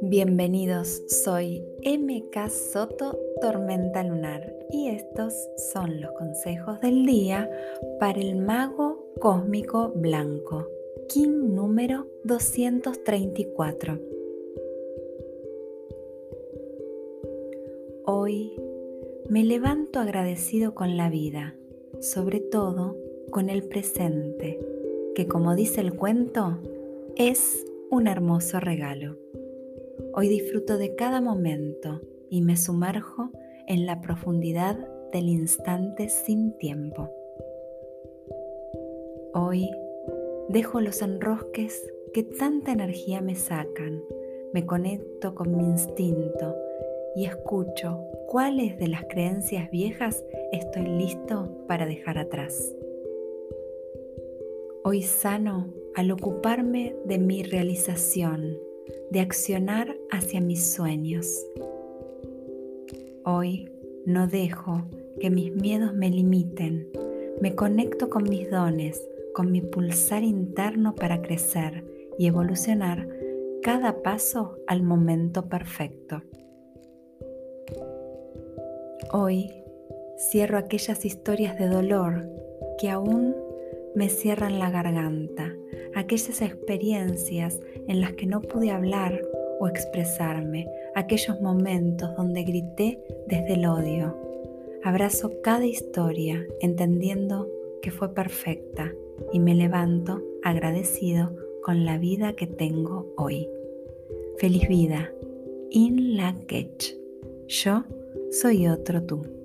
Bienvenidos, soy MK Soto Tormenta Lunar y estos son los consejos del día para el mago cósmico blanco, King número 234. Hoy me levanto agradecido con la vida, sobre todo con el presente, que como dice el cuento, es un hermoso regalo. Hoy disfruto de cada momento y me sumerjo en la profundidad del instante sin tiempo. Hoy dejo los enrosques que tanta energía me sacan, me conecto con mi instinto y escucho cuáles de las creencias viejas estoy listo para dejar atrás. Hoy sano al ocuparme de mi realización de accionar hacia mis sueños. Hoy no dejo que mis miedos me limiten, me conecto con mis dones, con mi pulsar interno para crecer y evolucionar cada paso al momento perfecto. Hoy cierro aquellas historias de dolor que aún me cierran la garganta, aquellas experiencias en las que no pude hablar o expresarme, aquellos momentos donde grité desde el odio. Abrazo cada historia entendiendo que fue perfecta y me levanto agradecido con la vida que tengo hoy. Feliz vida. In la Yo soy otro tú.